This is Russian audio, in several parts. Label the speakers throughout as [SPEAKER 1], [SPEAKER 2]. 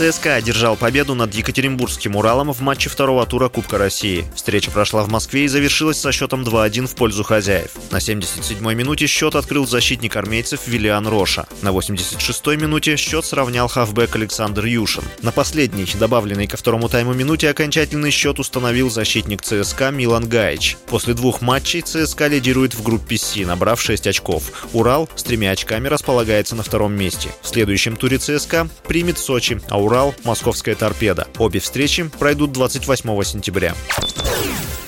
[SPEAKER 1] ЦСКА одержал победу над Екатеринбургским «Уралом» в матче второго тура Кубка России. Встреча прошла в Москве и завершилась со счетом 2-1 в пользу хозяев. На 77-й минуте счет открыл защитник армейцев Виллиан Роша. На 86-й минуте счет сравнял хавбек Александр Юшин. На последней, добавленной ко второму тайму минуте, окончательный счет установил защитник ЦСКА Милан Гаич. После двух матчей ЦСКА лидирует в группе С, набрав 6 очков. «Урал» с тремя очками располагается на втором месте. В следующем туре ЦСКА примет Сочи, а «Урал» — «Московская торпеда». Обе встречи пройдут 28 сентября.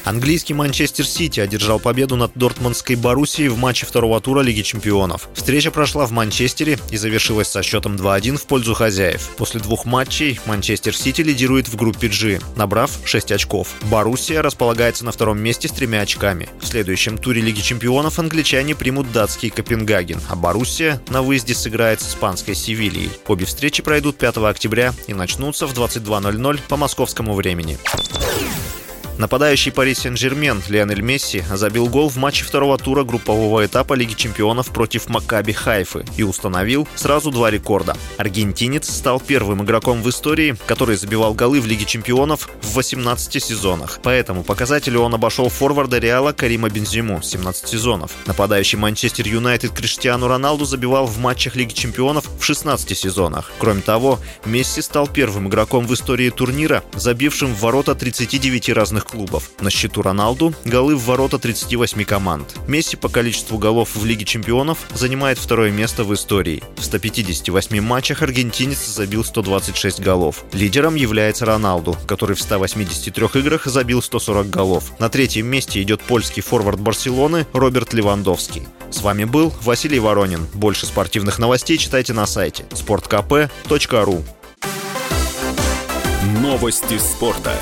[SPEAKER 1] Английский Манчестер Сити одержал победу над Дортмундской Боруссией в матче второго тура Лиги Чемпионов. Встреча прошла в Манчестере и завершилась со счетом 2-1 в пользу хозяев. После двух матчей Манчестер Сити лидирует в группе G, набрав 6 очков. Боруссия располагается на втором месте с тремя очками. В следующем туре Лиги Чемпионов англичане примут датский Копенгаген, а Боруссия на выезде сыграет с испанской Севильей. Обе встречи пройдут 5 октября и начнутся в 22.00 по московскому времени. Нападающий Пари Сен-Жермен Лионель Месси забил гол в матче второго тура группового этапа Лиги чемпионов против Макаби Хайфы и установил сразу два рекорда. Аргентинец стал первым игроком в истории, который забивал голы в Лиге чемпионов в 18 сезонах. По этому показателю он обошел форварда Реала Карима Бензиму 17 сезонов. Нападающий Манчестер Юнайтед Криштиану Роналду забивал в матчах Лиги чемпионов в 16 сезонах. Кроме того, Месси стал первым игроком в истории турнира, забившим в ворота 39 разных клубов. На счету Роналду голы в ворота 38 команд. Месси по количеству голов в Лиге чемпионов занимает второе место в истории. В 158 матчах аргентинец забил 126 голов. Лидером является Роналду, который в 183 играх забил 140 голов. На третьем месте идет польский форвард Барселоны Роберт Левандовский. С вами был Василий Воронин. Больше спортивных новостей читайте на сайте sportkp.ru
[SPEAKER 2] Новости спорта.